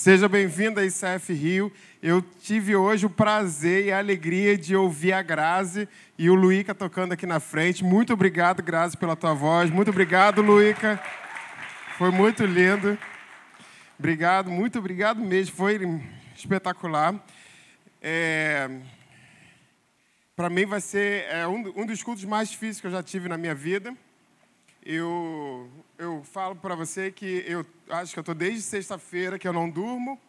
Seja bem-vindo a ICF Rio. Eu tive hoje o prazer e a alegria de ouvir a Grazi e o Luíca tocando aqui na frente. Muito obrigado, Grazi, pela tua voz. Muito obrigado, Luíca. Foi muito lindo. Obrigado, muito obrigado mesmo. Foi espetacular. É... Para mim vai ser é, um, um dos cultos mais difíceis que eu já tive na minha vida. Eu, eu falo para você que eu acho que eu estou desde sexta-feira que eu não durmo,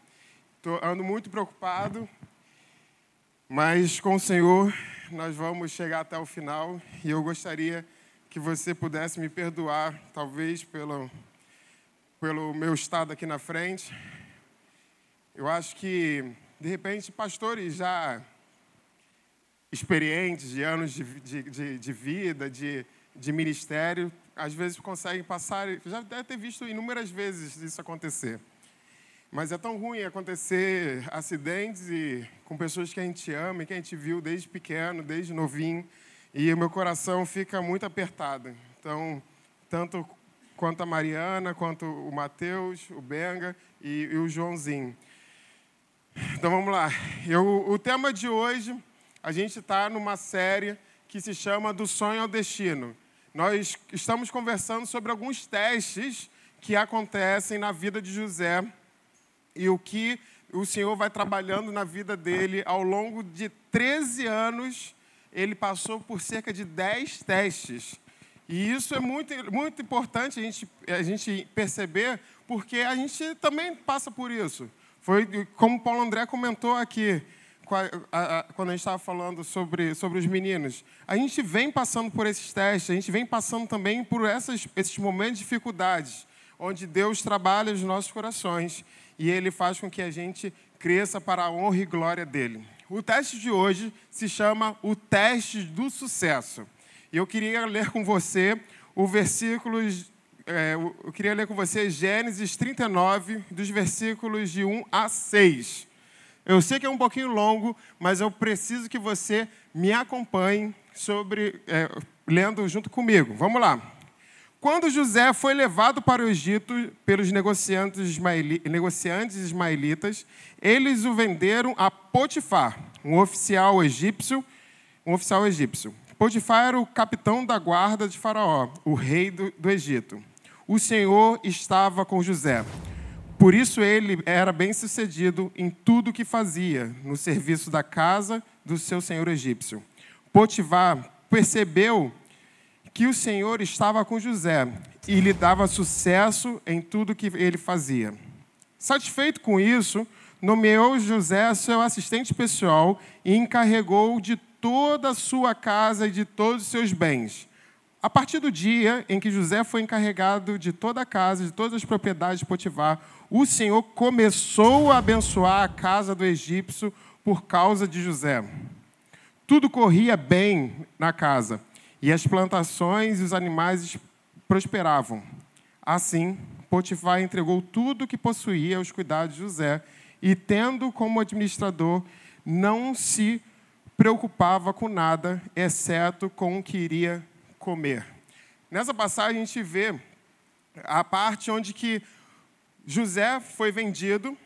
tô, ando muito preocupado, mas com o Senhor nós vamos chegar até o final. E eu gostaria que você pudesse me perdoar, talvez pelo, pelo meu estado aqui na frente. Eu acho que, de repente, pastores já experientes, de anos de, de, de, de vida, de, de ministério, às vezes conseguem passar, já deve ter visto inúmeras vezes isso acontecer. Mas é tão ruim acontecer acidentes e com pessoas que a gente ama e que a gente viu desde pequeno, desde novinho, e o meu coração fica muito apertado. Então, tanto quanto a Mariana, quanto o Mateus, o Benga e, e o Joãozinho. Então vamos lá. Eu, o tema de hoje, a gente está numa série que se chama Do Sonho ao Destino. Nós estamos conversando sobre alguns testes que acontecem na vida de José e o que o Senhor vai trabalhando na vida dele ao longo de 13 anos. Ele passou por cerca de 10 testes. E isso é muito, muito importante a gente, a gente perceber, porque a gente também passa por isso. Foi como Paulo André comentou aqui quando a gente estava falando sobre, sobre os meninos, a gente vem passando por esses testes, a gente vem passando também por essas, esses momentos de dificuldades, onde Deus trabalha os nossos corações e Ele faz com que a gente cresça para a honra e glória dele. O teste de hoje se chama o teste do sucesso. E eu queria ler com você o versículo, é, eu queria ler com você Gênesis 39, dos versículos de 1 a 6. Eu sei que é um pouquinho longo, mas eu preciso que você me acompanhe sobre é, lendo junto comigo. Vamos lá. Quando José foi levado para o Egito pelos negociantes, ismaeli, negociantes ismaelitas, eles o venderam a Potifar, um oficial egípcio, um oficial egípcio. Potifar era o capitão da guarda de Faraó, o rei do, do Egito. O Senhor estava com José por isso ele era bem sucedido em tudo o que fazia, no serviço da casa do seu senhor egípcio. Potifar percebeu que o Senhor estava com José e lhe dava sucesso em tudo que ele fazia. Satisfeito com isso, nomeou José seu assistente pessoal e encarregou de toda a sua casa e de todos os seus bens. A partir do dia em que José foi encarregado de toda a casa, de todas as propriedades de Potifar, o Senhor começou a abençoar a casa do egípcio por causa de José. Tudo corria bem na casa, e as plantações e os animais prosperavam. Assim, Potifar entregou tudo o que possuía aos cuidados de José, e tendo como administrador, não se preocupava com nada, exceto com o que iria comer. Nessa passagem a gente vê a parte onde que José foi vendido,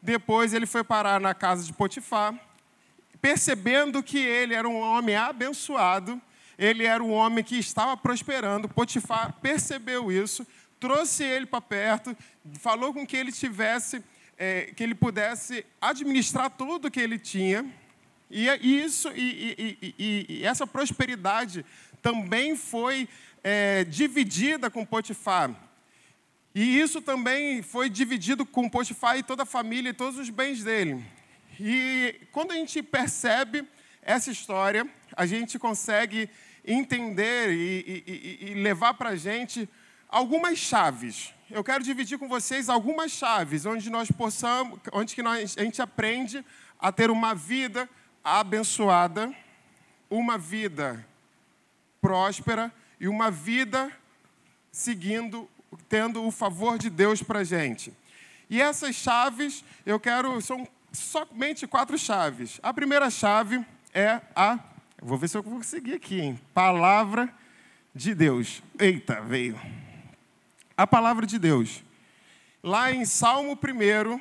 depois ele foi parar na casa de Potifar, percebendo que ele era um homem abençoado, ele era um homem que estava prosperando. Potifar percebeu isso, trouxe ele para perto, falou com que ele tivesse, é, que ele pudesse administrar tudo que ele tinha. E isso e, e, e, e essa prosperidade também foi é, dividida com Potifar. E isso também foi dividido com Potifar e toda a família e todos os bens dele. E quando a gente percebe essa história, a gente consegue entender e, e, e levar para a gente algumas chaves. Eu quero dividir com vocês algumas chaves onde nós possamos, onde que nós, a gente aprende a ter uma vida abençoada, uma vida próspera e uma vida seguindo tendo o favor de Deus para a gente. E essas chaves, eu quero, são somente quatro chaves. A primeira chave é a, vou ver se eu conseguir aqui, hein? Palavra de Deus. Eita, veio. A palavra de Deus. Lá em Salmo 1,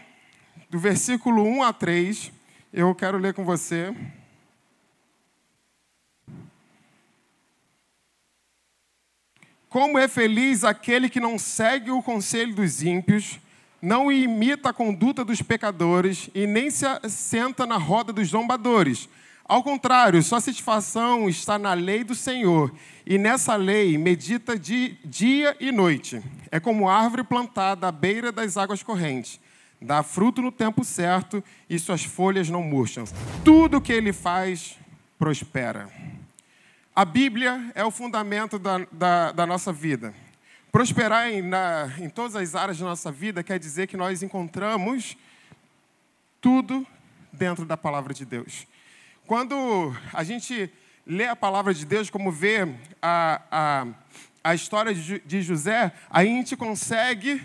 do versículo 1 a 3, eu quero ler com você. Como é feliz aquele que não segue o conselho dos ímpios, não imita a conduta dos pecadores e nem se senta na roda dos zombadores. Ao contrário, sua satisfação está na lei do Senhor, e nessa lei medita de dia e noite. É como árvore plantada à beira das águas correntes. Dá fruto no tempo certo e suas folhas não murcham. Tudo que ele faz prospera. A Bíblia é o fundamento da, da, da nossa vida. Prosperar em, na, em todas as áreas da nossa vida quer dizer que nós encontramos tudo dentro da palavra de Deus. Quando a gente lê a palavra de Deus, como vê a, a, a história de, José, a gente consegue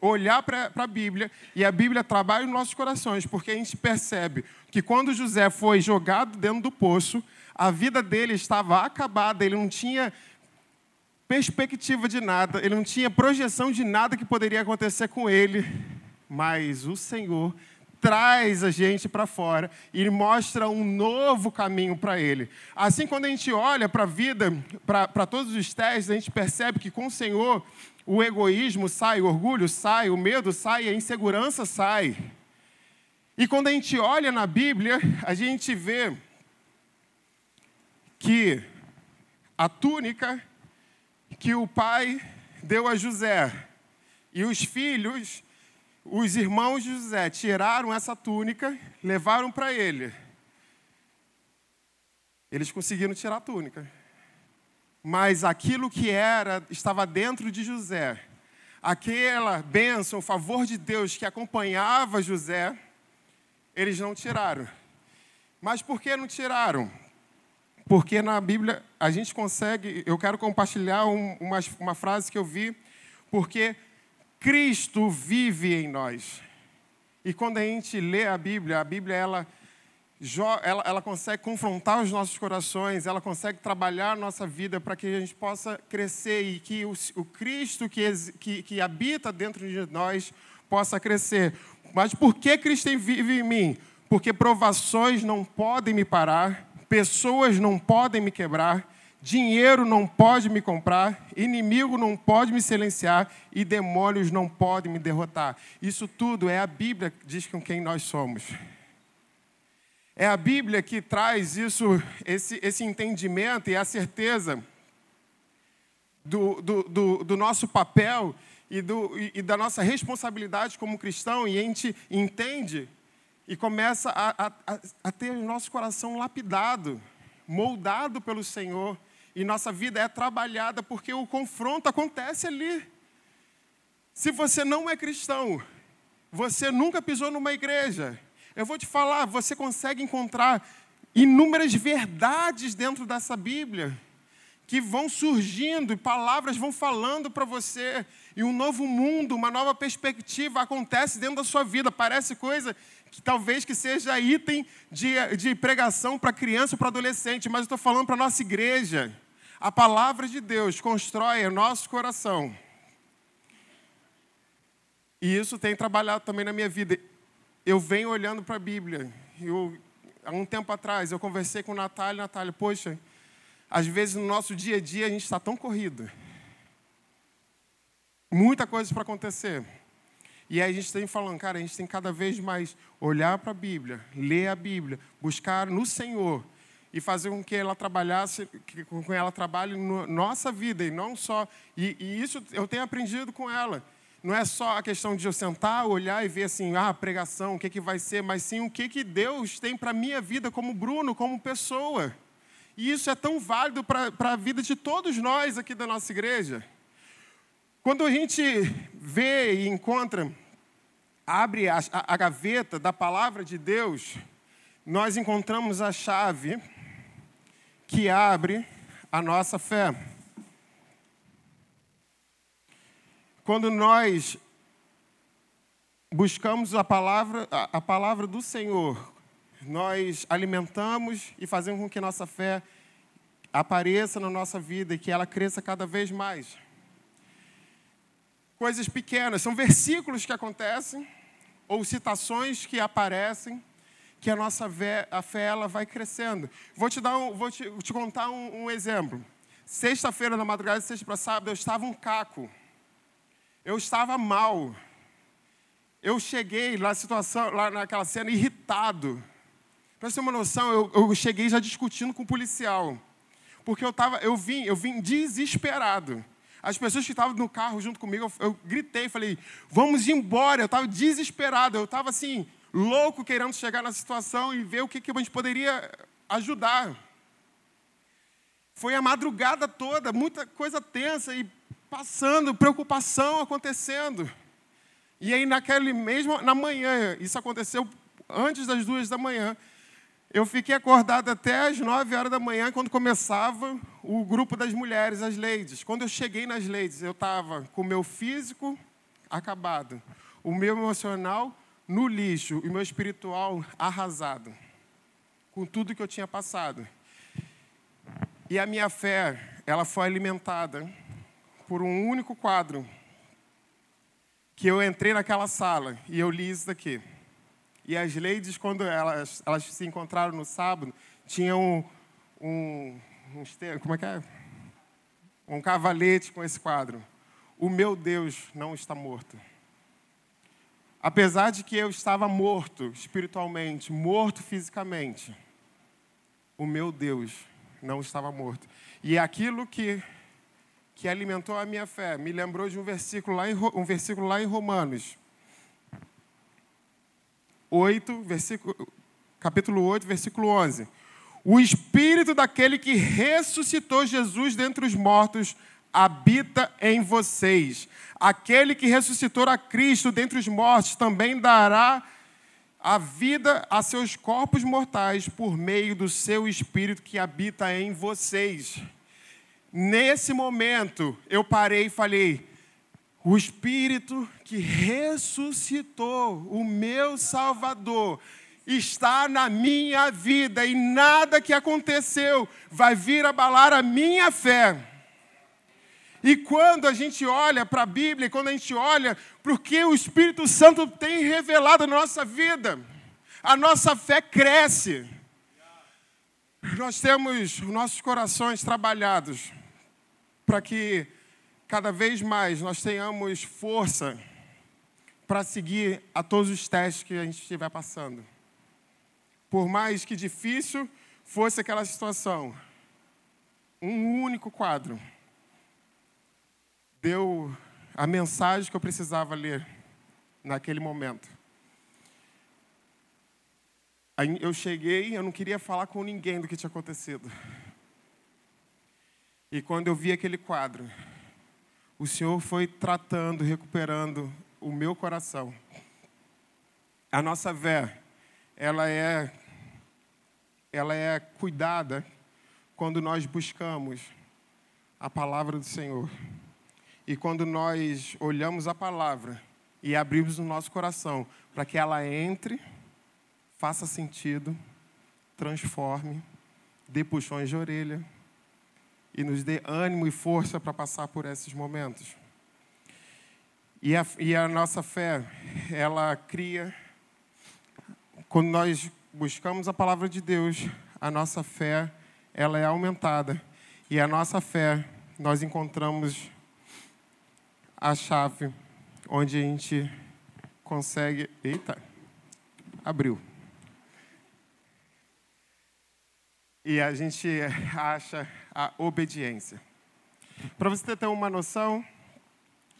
olhar para a Bíblia e a Bíblia trabalha nos nossos corações, porque a gente percebe que quando José foi jogado dentro do poço, a vida dele estava acabada, ele não tinha perspectiva de nada, ele não tinha projeção de nada que poderia acontecer com ele, mas o Senhor traz a gente para fora e mostra um novo caminho para ele. Assim, quando a gente olha para a vida, para todos os testes, a gente percebe que com o Senhor o egoísmo sai, o orgulho sai, o medo sai, a insegurança sai. E quando a gente olha na Bíblia, a gente vê que a túnica que o pai deu a José. E os filhos, os irmãos de José, tiraram essa túnica, levaram para ele. Eles conseguiram tirar a túnica. Mas aquilo que era, estava dentro de José, aquela bênção, o favor de Deus que acompanhava José, eles não tiraram. Mas por que não tiraram? Porque na Bíblia a gente consegue, eu quero compartilhar um, uma, uma frase que eu vi, porque Cristo vive em nós. E quando a gente lê a Bíblia, a Bíblia ela, ela, ela consegue confrontar os nossos corações, ela consegue trabalhar a nossa vida para que a gente possa crescer e que o, o Cristo que, que, que habita dentro de nós possa crescer. Mas por que Cristo vive em mim? Porque provações não podem me parar, pessoas não podem me quebrar, dinheiro não pode me comprar, inimigo não pode me silenciar e demônios não podem me derrotar. Isso tudo é a Bíblia que diz com quem nós somos. É a Bíblia que traz isso, esse, esse entendimento e a certeza do, do, do, do nosso papel e, do, e, da nossa responsabilidade como cristão, e a gente entende e começa a, a, a ter o nosso coração lapidado, moldado pelo Senhor, e nossa vida é trabalhada porque o confronto acontece ali. Se você não é cristão, você nunca pisou numa igreja, eu vou te falar, você consegue encontrar inúmeras verdades dentro dessa Bíblia que vão surgindo e palavras vão falando para você e um novo mundo, uma nova perspectiva acontece dentro da sua vida. Parece coisa talvez que seja item de, de pregação para criança ou para adolescente, mas eu estou falando para a nossa igreja. A palavra de Deus constrói o nosso coração. E isso tem trabalhado também na minha vida. Eu venho olhando para a Bíblia. Eu, há um tempo atrás, eu conversei com Natália. Natália, poxa, às vezes no nosso dia a dia a gente está tão corrido. Muita coisa para acontecer. E aí a gente tem falando, cara, a gente tem cada vez mais olhar para a Bíblia, ler a Bíblia, buscar no Senhor e fazer com que ela trabalhasse, com que ela trabalhe na nossa vida e não só. E, e, isso eu tenho aprendido com ela. Não é só a questão de eu sentar, olhar e ver assim, ah, pregação, o que, que vai ser, mas sim o que, que Deus tem para a minha vida como Bruno, como pessoa. E isso é tão válido para a vida de todos nós aqui da nossa igreja. Quando a gente vê e encontra abre a, a, a gaveta da palavra de Deus, nós encontramos a chave que abre a nossa fé. Quando nós buscamos a palavra, a, a palavra do Senhor, nós alimentamos e fazemos com que nossa fé apareça na nossa vida e que ela cresça cada vez mais coisas pequenas, são versículos que acontecem, ou citações que aparecem, que a nossa fé, a fé ela vai crescendo. Vou te, dar um, vou te, te contar um, um exemplo. Sexta-feira, na madrugada sexta para sábado, eu estava um caco. Eu estava mal. Eu cheguei na situação, lá naquela cena, irritado. Para você ter uma noção, eu, eu cheguei já discutindo com o policial. Porque eu, tava, eu, vim, eu vim desesperado. As pessoas que estavam no carro junto comigo, eu, gritei, falei, vamos embora. Eu estava desesperado, eu estava assim, louco, querendo chegar na situação e ver o que, que a gente poderia ajudar. Foi a madrugada toda, muita coisa tensa e passando, preocupação acontecendo. E aí, naquele mesmo, na manhã, isso aconteceu antes das duas da manhã, eu fiquei acordado até as 9 horas da manhã, quando começava o grupo das mulheres, as ladies. Quando eu cheguei nas ladies, eu estava com o meu físico acabado, o meu emocional no lixo e o meu espiritual arrasado, com tudo que eu tinha passado. E a minha fé, ela foi alimentada por um único quadro, que eu entrei naquela sala e eu li isso daqui. E as ladies, quando elas, elas se encontraram no sábado, tinham um, um, como é que é? Um cavalete com esse quadro. O meu Deus não está morto. Apesar de que eu estava morto espiritualmente, morto fisicamente, o meu Deus não estava morto. E aquilo que, que alimentou a minha fé me lembrou de um versículo lá em, um versículo lá em Romanos, 8, versículo, capítulo 8, versículo 11. O espírito daquele que ressuscitou Jesus dentre os mortos habita em vocês. Aquele que ressuscitou a Cristo dentre os mortos também dará a vida a seus corpos mortais por meio do seu espírito que habita em vocês. Nesse momento, eu parei e falei: o Espírito que ressuscitou o meu Salvador está na minha vida e nada que aconteceu vai vir abalar a minha fé. E quando a gente olha para a Bíblia, quando a gente olha para o que o Espírito Santo tem revelado na nossa vida, a nossa fé cresce. Nós temos nossos corações trabalhados para que cada vez mais nós tenhamos força para seguir a todos os testes que a gente estiver passando. Por mais que difícil fosse aquela situação, um único quadro deu a mensagem que eu precisava ler naquele momento. Eu cheguei, eu não queria falar com ninguém do que tinha acontecido. E quando eu vi aquele quadro, o Senhor foi tratando, recuperando o meu coração. A nossa fé, ela é, ela é cuidada quando nós buscamos a palavra do Senhor. E quando nós olhamos a palavra e abrimos o nosso coração para que ela entre, faça sentido, transforme, dê puxões de orelha, e nos dê ânimo e força para passar por esses momentos. E a, e a nossa fé, ela cria, quando nós buscamos a palavra de Deus, a nossa fé, ela é aumentada. E a nossa fé, nós encontramos a chave onde a gente consegue. Eita, abriu. E a gente acha a obediência. Para você ter uma noção,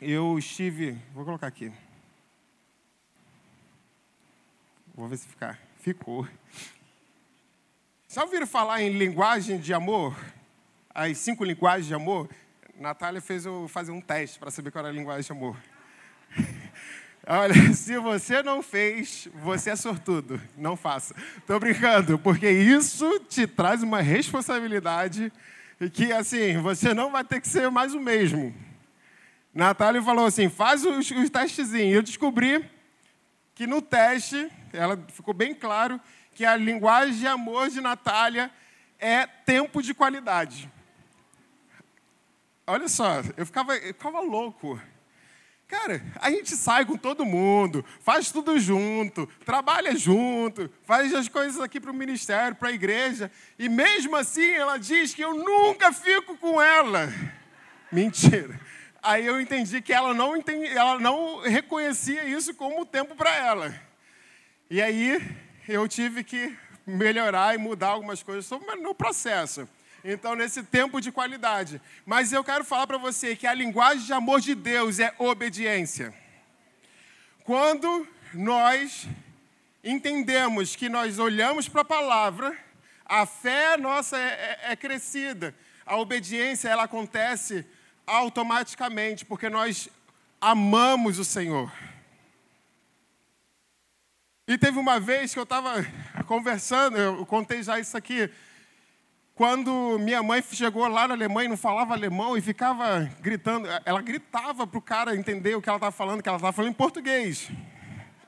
eu estive. Vou colocar aqui. Vou ver se ficar. Ficou. Já ouviram falar em linguagem de amor? As cinco linguagens de amor? Natália fez eu fazer um teste para saber qual era a linguagem de amor. Olha, se você não fez, você é sortudo. Não faça. Estou brincando, porque isso te traz uma responsabilidade que, assim, você não vai ter que ser mais o mesmo. Natália falou assim: faz os, os testezinhos. Eu descobri que no teste, ela ficou bem claro que a linguagem de amor de Natália é tempo de qualidade. Olha só, eu ficava, eu ficava louco. Cara, a gente sai com todo mundo, faz tudo junto, trabalha junto, faz as coisas aqui para o ministério, para a igreja, e mesmo assim ela diz que eu nunca fico com ela. Mentira. Aí eu entendi que ela não, entendi, ela não reconhecia isso como tempo para ela. E aí eu tive que melhorar e mudar algumas coisas no processo. Então, nesse tempo de qualidade. Mas eu quero falar para você que a linguagem de amor de Deus é obediência. Quando nós entendemos que nós olhamos para a palavra, a fé nossa é, é, é crescida, a obediência ela acontece automaticamente, porque nós amamos o Senhor. E teve uma vez que eu estava conversando, eu contei já isso aqui, quando minha mãe chegou lá na Alemanha e não falava alemão e ficava gritando, ela gritava para o cara entender o que ela estava falando, que ela estava falando em português.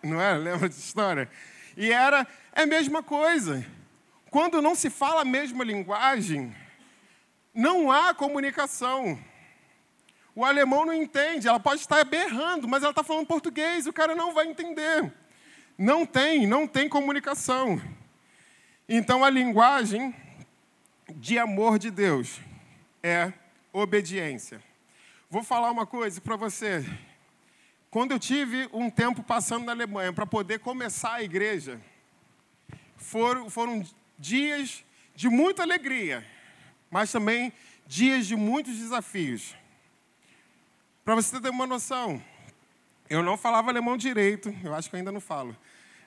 Não é? Lembra dessa história? E era é a mesma coisa. Quando não se fala a mesma linguagem, não há comunicação. O alemão não entende, ela pode estar berrando, mas ela está falando português, o cara não vai entender. Não tem, não tem comunicação. Então a linguagem de amor de Deus é obediência. Vou falar uma coisa para você. Quando eu tive um tempo passando na Alemanha para poder começar a igreja, foram, foram dias de muita alegria, mas também dias de muitos desafios. Para você ter uma noção, eu não falava alemão direito, eu acho que ainda não falo.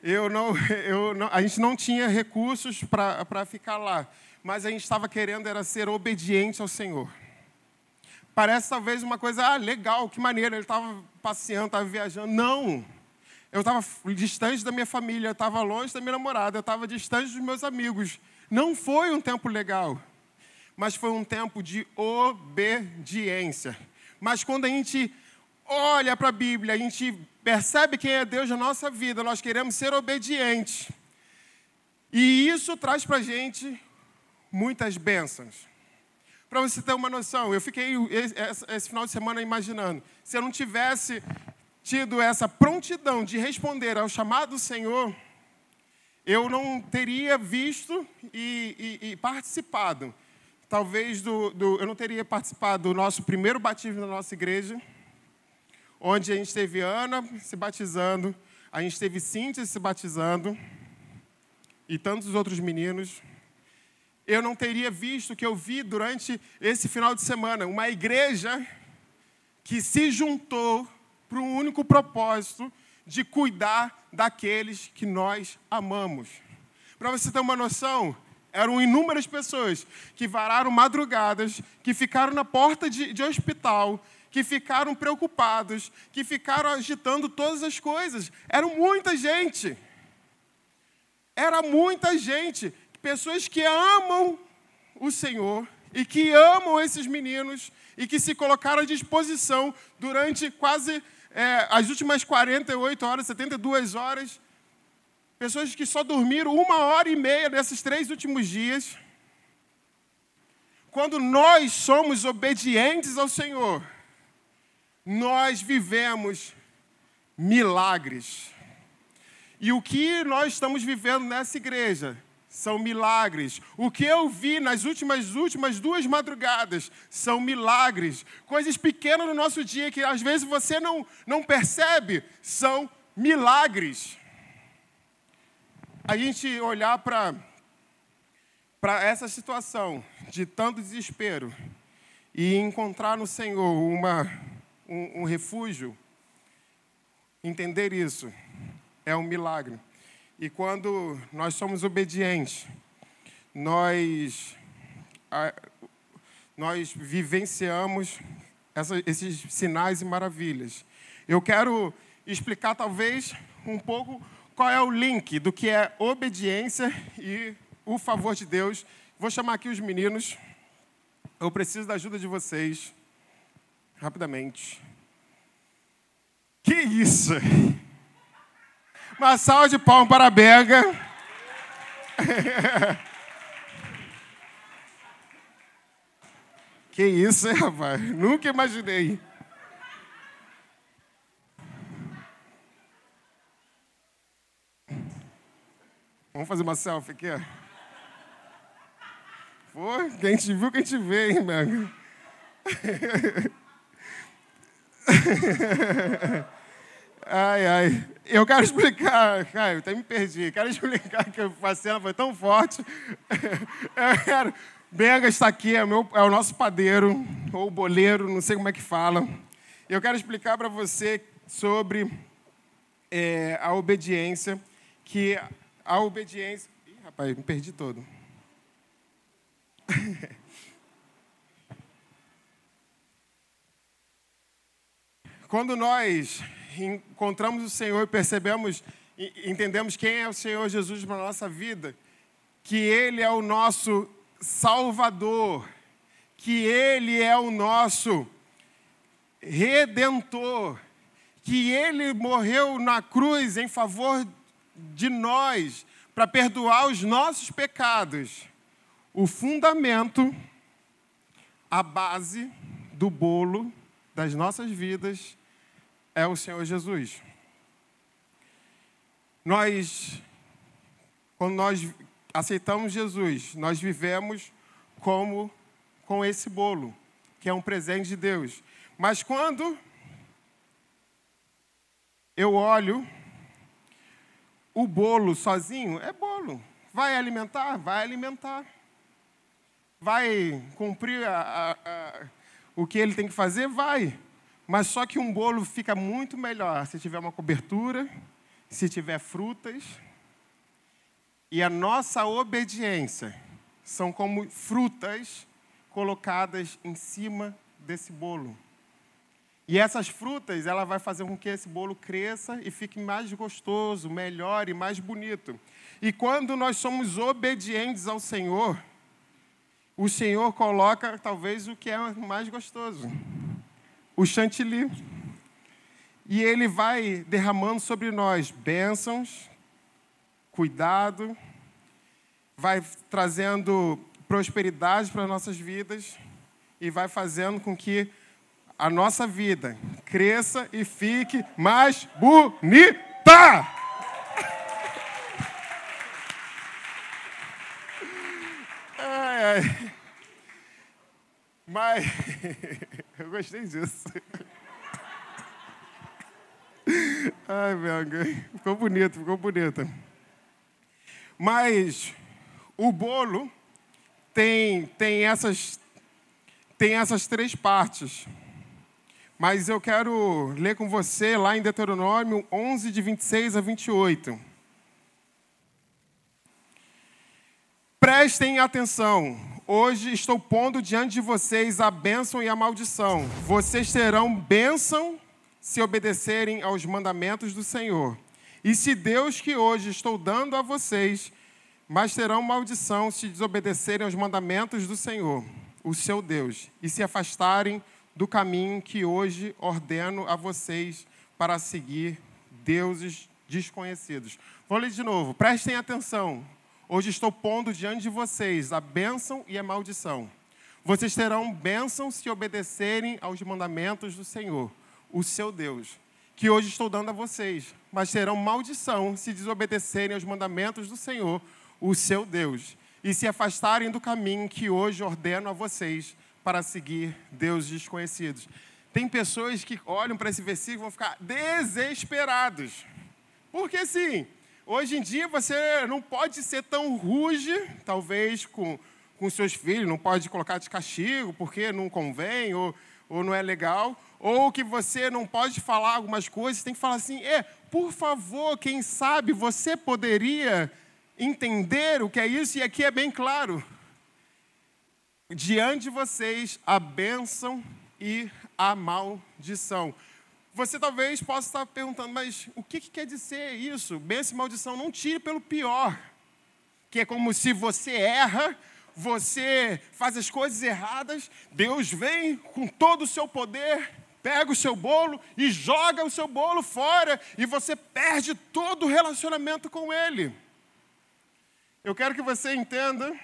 Eu não, eu não, a gente não tinha recursos para ficar lá mas a gente estava querendo era ser obediente ao Senhor. Parece talvez uma coisa, ah, legal, que maneiro, ele estava passeando, estava viajando. Não! Eu estava distante da minha família, eu estava longe da minha namorada, eu estava distante dos meus amigos. Não foi um tempo legal, mas foi um tempo de obediência. Mas quando a gente olha para a Bíblia, a gente percebe quem é Deus na nossa vida, nós queremos ser obedientes. E isso traz para a gente muitas bênçãos. Para você ter uma noção, eu fiquei esse final de semana imaginando, se eu não tivesse tido essa prontidão de responder ao chamado do Senhor, eu não teria visto e, e, e participado, talvez, do, do, eu não teria participado do nosso primeiro batismo na nossa igreja, onde a gente teve Ana se batizando, a gente teve Cíntia se batizando, e tantos outros meninos eu não teria visto o que eu vi durante esse final de semana. Uma igreja que se juntou para um único propósito de cuidar daqueles que nós amamos. Para você ter uma noção, eram inúmeras pessoas que vararam madrugadas, que ficaram na porta de, de hospital, que ficaram preocupados, que ficaram agitando todas as coisas. Era muita gente. Era muita gente pessoas que amam o Senhor e que amam esses meninos e que se colocaram à disposição durante quase é, as últimas 48 horas, 72 horas. Pessoas que só dormiram uma hora e meia nesses três últimos dias. Quando nós somos obedientes ao Senhor, nós vivemos milagres. E o que nós estamos vivendo nessa igreja são milagres. O que eu vi nas últimas, últimas duas madrugadas são milagres. Coisas pequenas no nosso dia que às vezes você não, não percebe, são milagres. A gente olhar para essa situação de tanto desespero e encontrar no Senhor uma, um, um refúgio, entender isso é um milagre. E quando nós somos obedientes, nós, nós vivenciamos essa, esses sinais e maravilhas. Eu quero explicar, talvez, um pouco qual é o link do que é obediência e o favor de Deus. Vou chamar aqui os meninos. Eu preciso da ajuda de vocês. Rapidamente. Que isso? Uma salva de palmas para a Bega. que isso, hein, rapaz? Nunca imaginei. Vamos fazer uma selfie aqui, ó. Foi, quem te viu, quem te vê, hein, Bega? ai, ai. Eu quero explicar, Caio, até me perdi. Quero explicar que a cena foi tão forte. Eu quero. Benga está aqui, é, meu, é o nosso padeiro, ou boleiro, não sei como é que fala. Eu quero explicar para você sobre é, a obediência, que a obediência. Ih, rapaz, me perdi todo. Quando nós encontramos o Senhor e percebemos, entendemos quem é o Senhor Jesus para a nossa vida, que Ele é o nosso Salvador, que Ele é o nosso Redentor, que Ele morreu na cruz em favor de nós, para perdoar os nossos pecados. O fundamento, a base do bolo das nossas vidas é o Senhor Jesus. Nós, quando nós aceitamos Jesus, nós vivemos como com esse bolo, que é um presente de Deus. Mas quando eu olho o bolo sozinho, é bolo. Vai alimentar? Vai alimentar. Vai cumprir a, a, a, o que ele tem que fazer? Vai. Mas só que um bolo fica muito melhor se tiver uma cobertura, se tiver frutas. E a nossa obediência são como frutas colocadas em cima desse bolo. E essas frutas, ela vai fazer com que esse bolo cresça e fique mais gostoso, melhor e mais bonito. E quando nós somos obedientes ao Senhor, o Senhor coloca talvez o que é mais gostoso o chantilly. E ele vai derramando sobre nós bênçãos, cuidado, vai trazendo prosperidade para nossas vidas e vai fazendo com que a nossa vida cresça e fique mais bonita. Ai, ai. Mas eu gostei disso. Ai, meu, ficou bonito, ficou bonito. Mas o bolo tem, tem, essas, tem essas três partes. Mas eu quero ler com você lá em Deuteronômio 11, de 26 a 28. Prestem atenção, Hoje estou pondo diante de vocês a bênção e a maldição. Vocês terão bênção se obedecerem aos mandamentos do Senhor. E se Deus que hoje estou dando a vocês, mas terão maldição se desobedecerem aos mandamentos do Senhor, o seu Deus, e se afastarem do caminho que hoje ordeno a vocês para seguir deuses desconhecidos. Vou ler de novo, prestem atenção. Hoje estou pondo diante de vocês a bênção e a maldição. Vocês terão bênção se obedecerem aos mandamentos do Senhor, o seu Deus, que hoje estou dando a vocês, mas terão maldição se desobedecerem aos mandamentos do Senhor, o seu Deus, e se afastarem do caminho que hoje ordeno a vocês para seguir deuses desconhecidos. Tem pessoas que olham para esse versículo e vão ficar desesperados. Porque sim, Hoje em dia você não pode ser tão ruge, talvez, com, com seus filhos, não pode colocar de castigo porque não convém ou, ou não é legal, ou que você não pode falar algumas coisas, tem que falar assim: é, por favor, quem sabe você poderia entender o que é isso, e aqui é bem claro. Diante de vocês a bênção e a maldição. Você talvez possa estar perguntando, mas o que, que quer dizer isso? Bênção e maldição, não tire pelo pior. Que é como se você erra, você faz as coisas erradas, Deus vem com todo o seu poder, pega o seu bolo e joga o seu bolo fora, e você perde todo o relacionamento com Ele. Eu quero que você entenda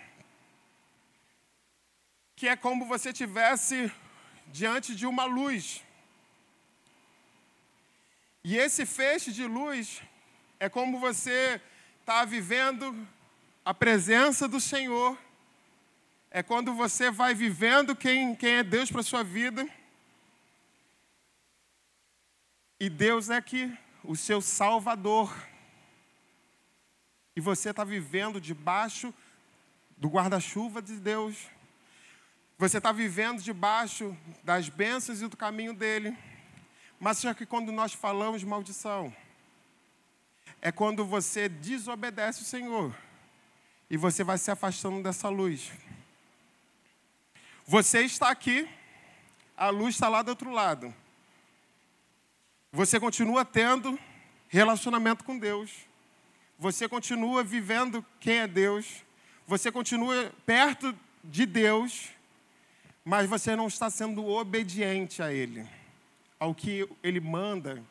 que é como você tivesse diante de uma luz. E esse feixe de luz é como você está vivendo a presença do Senhor, é quando você vai vivendo quem, quem é Deus para a sua vida. E Deus é aqui, o seu Salvador. E você está vivendo debaixo do guarda-chuva de Deus. Você está vivendo debaixo das bênçãos e do caminho dele. Mas só que quando nós falamos maldição, é quando você desobedece o Senhor e você vai se afastando dessa luz. Você está aqui, a luz está lá do outro lado. Você continua tendo relacionamento com Deus. Você continua vivendo quem é Deus. Você continua perto de Deus, mas você não está sendo obediente a Ele, ao que Ele manda,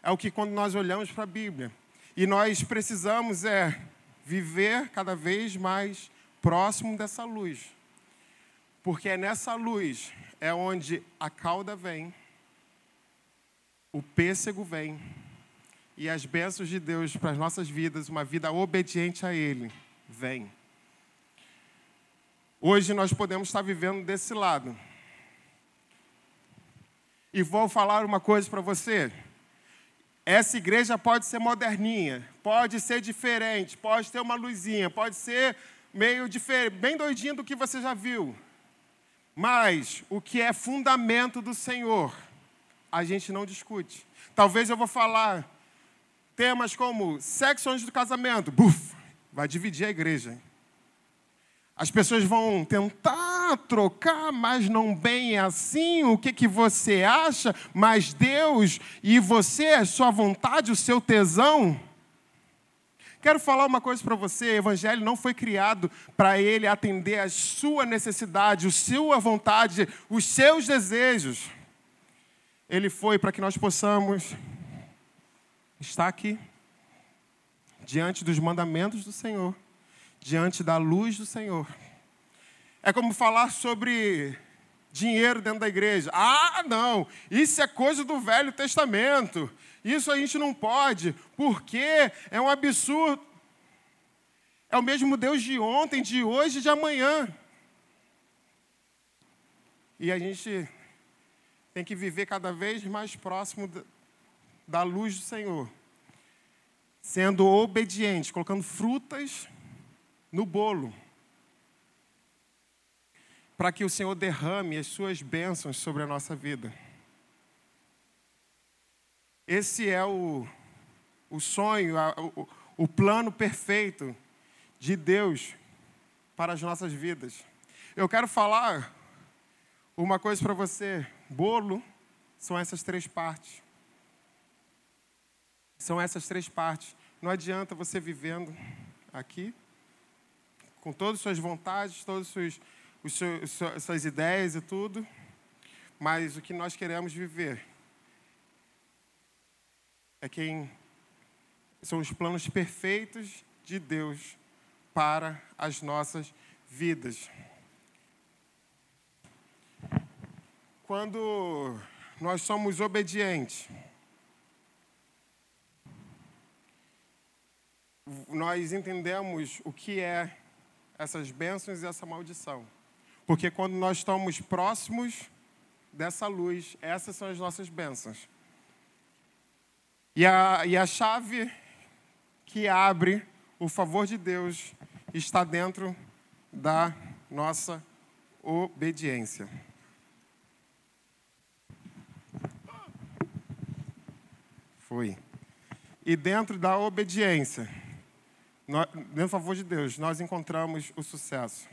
ao que quando nós olhamos para a Bíblia. E nós precisamos é viver cada vez mais próximo dessa luz. Porque é nessa luz é onde a cauda vem, o pêssego vem e as bênçãos de Deus para as nossas vidas, uma vida obediente a Ele, vem. Hoje nós podemos estar vivendo desse lado. E vou falar uma coisa para você. Essa igreja pode ser moderninha, pode ser diferente, pode ter uma luzinha, pode ser meio diferente, bem doidinho do que você já viu. Mas o que é fundamento do Senhor, a gente não discute. Talvez eu vou falar temas como sexo antes do casamento, buf, vai dividir a igreja. As pessoas vão tentar trocar, mas não bem assim. O que, que você acha? Mas Deus e você, a sua vontade, o seu tesão. Quero falar uma coisa para você: o Evangelho não foi criado para ele atender a sua necessidade, a sua vontade, os seus desejos. Ele foi para que nós possamos estar aqui, diante dos mandamentos do Senhor diante da luz do Senhor. É como falar sobre dinheiro dentro da igreja. Ah, não, isso é coisa do Velho Testamento. Isso a gente não pode, porque é um absurdo. É o mesmo Deus de ontem, de hoje e de amanhã. E a gente tem que viver cada vez mais próximo da luz do Senhor, sendo obediente, colocando frutas no bolo, para que o Senhor derrame as suas bênçãos sobre a nossa vida. Esse é o, o sonho, a, o, o plano perfeito de Deus para as nossas vidas. Eu quero falar uma coisa para você: bolo são essas três partes. São essas três partes. Não adianta você vivendo aqui com todas as suas vontades, todas as suas, suas, suas ideias e tudo, mas o que nós queremos viver é quem são os planos perfeitos de Deus para as nossas vidas. Quando nós somos obedientes, nós entendemos o que é essas bênçãos e essa maldição. Porque quando nós estamos próximos dessa luz, essas são as nossas bênçãos. E a, e a chave que abre o favor de Deus está dentro da nossa obediência. Foi. E dentro da obediência, no favor de Deus, nós encontramos o sucesso.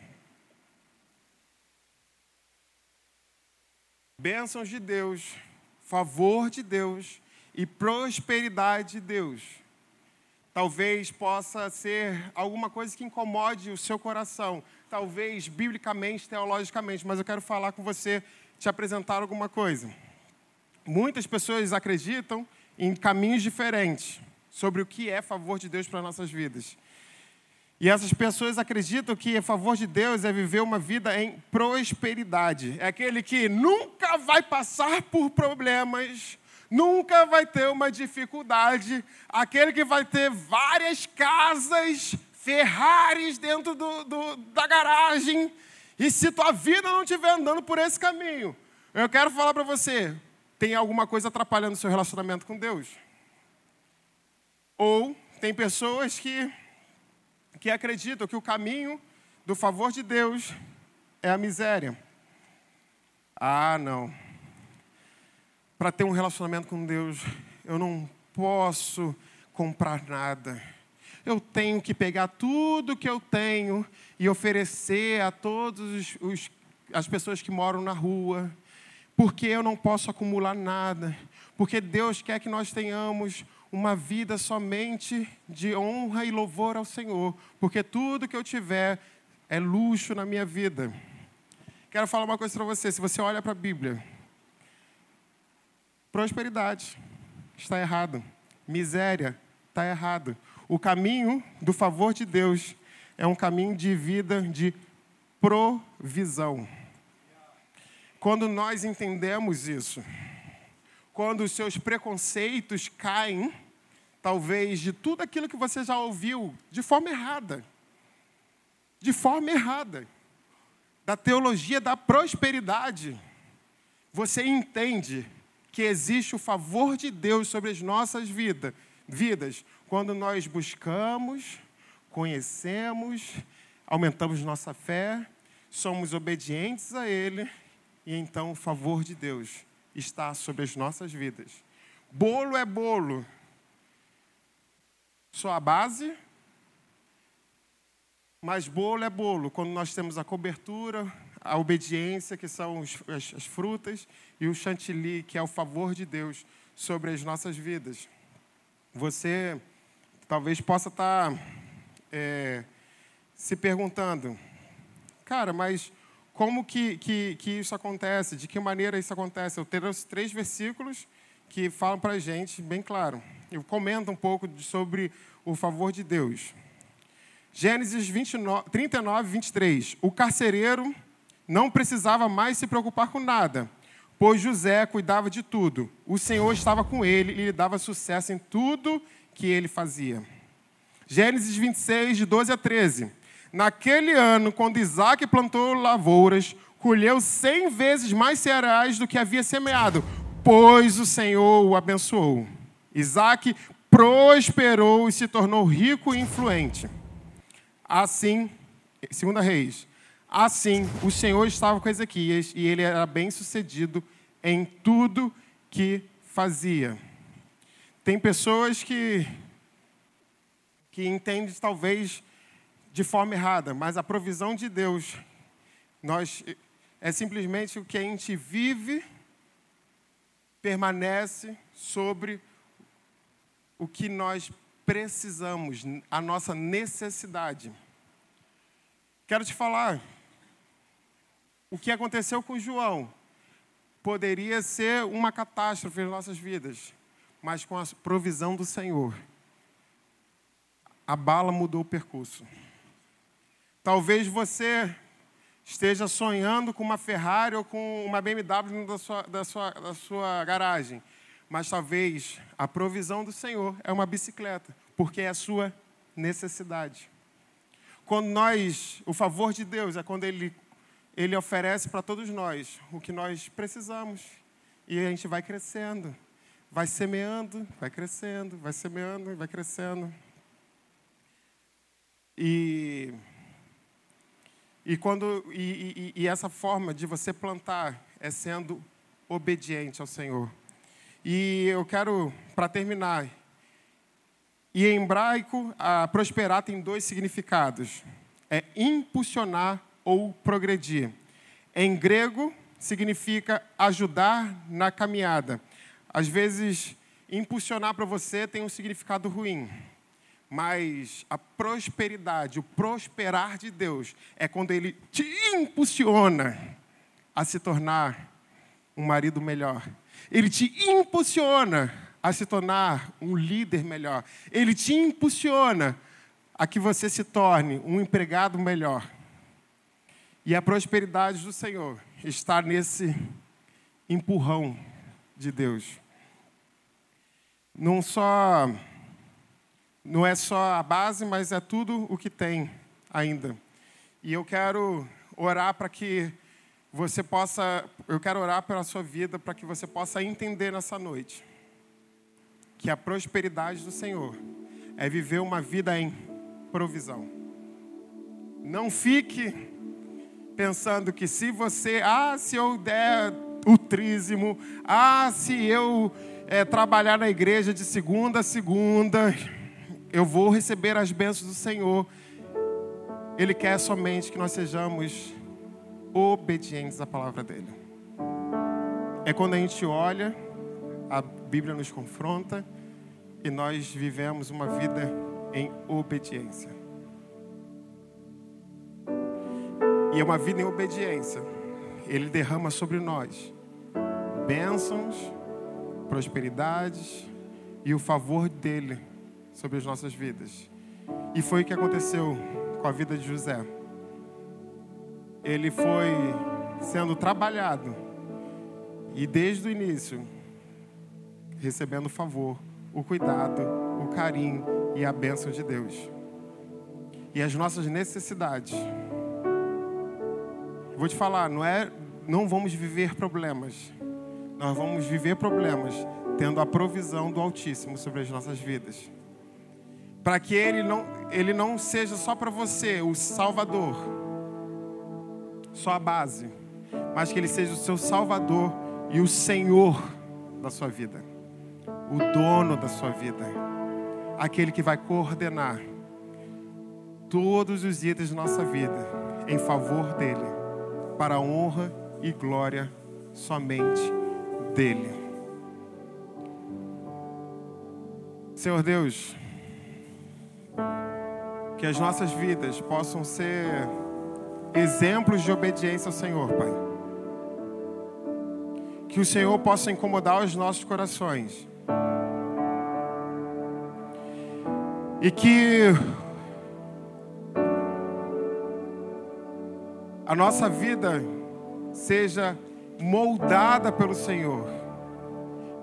Bênçãos de Deus, favor de Deus e prosperidade de Deus. Talvez possa ser alguma coisa que incomode o seu coração, talvez biblicamente, teologicamente, mas eu quero falar com você, te apresentar alguma coisa. Muitas pessoas acreditam em caminhos diferentes sobre o que é favor de Deus para nossas vidas. E essas pessoas acreditam que a favor de Deus é viver uma vida em prosperidade. É aquele que nunca vai passar por problemas, nunca vai ter uma dificuldade. Aquele que vai ter várias casas, Ferraris dentro do, do, da garagem. E se tua vida não estiver andando por esse caminho, eu quero falar para você: tem alguma coisa atrapalhando o seu relacionamento com Deus? Ou tem pessoas que, que acreditam que o caminho do favor de Deus é a miséria. Ah, não. Para ter um relacionamento com Deus, eu não posso comprar nada. Eu tenho que pegar tudo que eu tenho e oferecer a todas as pessoas que moram na rua, porque eu não posso acumular nada, porque Deus quer que nós tenhamos uma vida somente de honra e louvor ao Senhor, porque tudo que eu tiver é luxo na minha vida. Quero falar uma coisa para você: se você olha para a Bíblia, prosperidade está errado, miséria está errado. O caminho do favor de Deus é um caminho de vida de provisão. Quando nós entendemos isso, quando os seus preconceitos caem, talvez, de tudo aquilo que você já ouviu de forma errada. De forma errada. Da teologia da prosperidade. Você entende que existe o favor de Deus sobre as nossas vida, vidas quando nós buscamos, conhecemos, aumentamos nossa fé, somos obedientes a Ele e então o favor de Deus está sobre as nossas vidas. Bolo é bolo, só a base, mas bolo é bolo. Quando nós temos a cobertura, a obediência, que são as, as frutas, e o chantilly, que é o favor de Deus sobre as nossas vidas. Você talvez possa estar é, se perguntando, cara, mas como que, que, que isso acontece? De que maneira isso acontece? Eu trouxe três versículos que falam para a gente bem claro. Eu comento um pouco sobre o favor de Deus. Gênesis 29, 39, 23. O carcereiro não precisava mais se preocupar com nada, pois José cuidava de tudo. O Senhor estava com ele e lhe dava sucesso em tudo que ele fazia. Gênesis 26, de 12 a 13. Naquele ano, quando Isaac plantou lavouras, colheu cem vezes mais cereais do que havia semeado, pois o Senhor o abençoou. Isaac prosperou e se tornou rico e influente. Assim, segunda Reis, assim o Senhor estava com Ezequias e ele era bem sucedido em tudo que fazia. Tem pessoas que que entendem talvez de forma errada, mas a provisão de Deus nós é simplesmente o que a gente vive permanece sobre o que nós precisamos, a nossa necessidade. Quero te falar, o que aconteceu com João poderia ser uma catástrofe nas nossas vidas, mas com a provisão do Senhor, a bala mudou o percurso. Talvez você esteja sonhando com uma Ferrari ou com uma BMW da sua, da sua, da sua garagem mas talvez a provisão do Senhor é uma bicicleta, porque é a sua necessidade. Quando nós, o favor de Deus é quando Ele, Ele oferece para todos nós o que nós precisamos. E a gente vai crescendo, vai semeando, vai crescendo, vai semeando, vai crescendo. E, e, quando, e, e, e essa forma de você plantar é sendo obediente ao Senhor. E eu quero, para terminar, e em hebraico, a prosperar tem dois significados: é impulsionar ou progredir. Em grego, significa ajudar na caminhada. Às vezes, impulsionar para você tem um significado ruim, mas a prosperidade, o prosperar de Deus, é quando Ele te impulsiona a se tornar um marido melhor, ele te impulsiona a se tornar um líder melhor. Ele te impulsiona a que você se torne um empregado melhor. E a prosperidade do Senhor está nesse empurrão de Deus. não só não é só a base, mas é tudo o que tem ainda. E eu quero orar para que você possa, eu quero orar pela sua vida para que você possa entender nessa noite que a prosperidade do Senhor é viver uma vida em provisão. Não fique pensando que se você, ah, se eu der o trízimo, ah, se eu é, trabalhar na igreja de segunda a segunda, eu vou receber as bênçãos do Senhor. Ele quer somente que nós sejamos obedientes à palavra dele. É quando a gente olha, a Bíblia nos confronta e nós vivemos uma vida em obediência. E é uma vida em obediência. Ele derrama sobre nós bênçãos, prosperidades e o favor dele sobre as nossas vidas. E foi o que aconteceu com a vida de José. Ele foi sendo trabalhado e desde o início recebendo o favor, o cuidado, o carinho e a bênção de Deus. E as nossas necessidades. Vou te falar, não é não vamos viver problemas. Nós vamos viver problemas tendo a provisão do Altíssimo sobre as nossas vidas para que ele não, ele não seja só para você o Salvador, só a base, mas que ele seja o seu Salvador e o Senhor da sua vida, o dono da sua vida, aquele que vai coordenar todos os itens da nossa vida em favor dele, para a honra e glória somente dele. Senhor Deus, que as nossas vidas possam ser exemplos de obediência ao Senhor, Pai. Que o Senhor possa incomodar os nossos corações. E que a nossa vida seja moldada pelo Senhor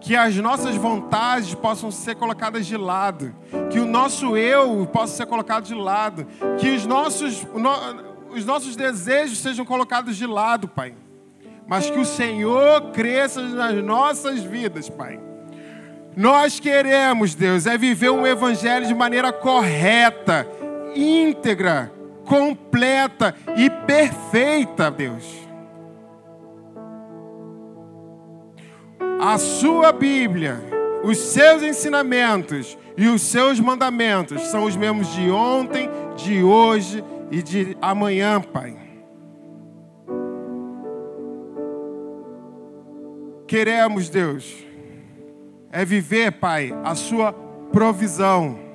que as nossas vontades possam ser colocadas de lado, que o nosso eu possa ser colocado de lado, que os nossos, os nossos desejos sejam colocados de lado, Pai. Mas que o Senhor cresça nas nossas vidas, Pai. Nós queremos, Deus, é viver um evangelho de maneira correta, íntegra, completa e perfeita, Deus. A sua Bíblia, os seus ensinamentos e os seus mandamentos são os mesmos de ontem, de hoje e de amanhã, Pai. Queremos, Deus, é viver, Pai, a sua provisão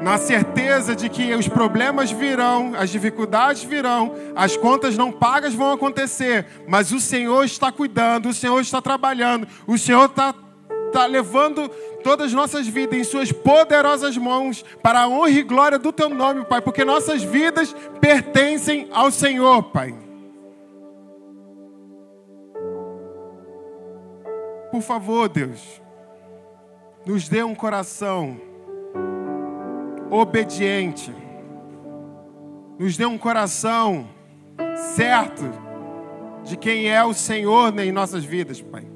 na certeza de que os problemas virão, as dificuldades virão, as contas não pagas vão acontecer, mas o Senhor está cuidando, o Senhor está trabalhando, o Senhor está, está levando todas as nossas vidas em Suas poderosas mãos para a honra e glória do Teu nome, Pai, porque nossas vidas pertencem ao Senhor, Pai. Por favor, Deus, nos dê um coração obediente. Nos dê um coração certo de quem é o Senhor em nossas vidas, Pai.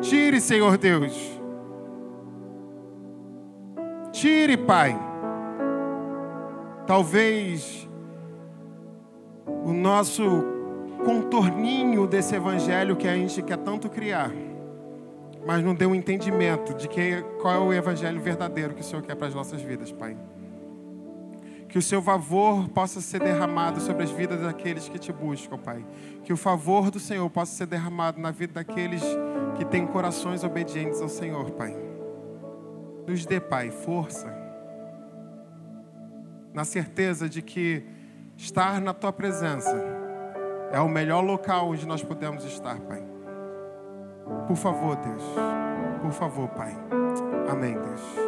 Tire, Senhor Deus. Tire, Pai. Talvez o nosso contorninho desse evangelho que a gente quer tanto criar mas não deu um entendimento de que, qual é o evangelho verdadeiro que o Senhor quer para as nossas vidas, Pai. Que o seu favor possa ser derramado sobre as vidas daqueles que te buscam, Pai. Que o favor do Senhor possa ser derramado na vida daqueles que têm corações obedientes ao Senhor, Pai. Nos dê, Pai, força. Na certeza de que estar na tua presença é o melhor local onde nós podemos estar, Pai. Por favor, Deus. Por favor, Pai. Amém, Deus.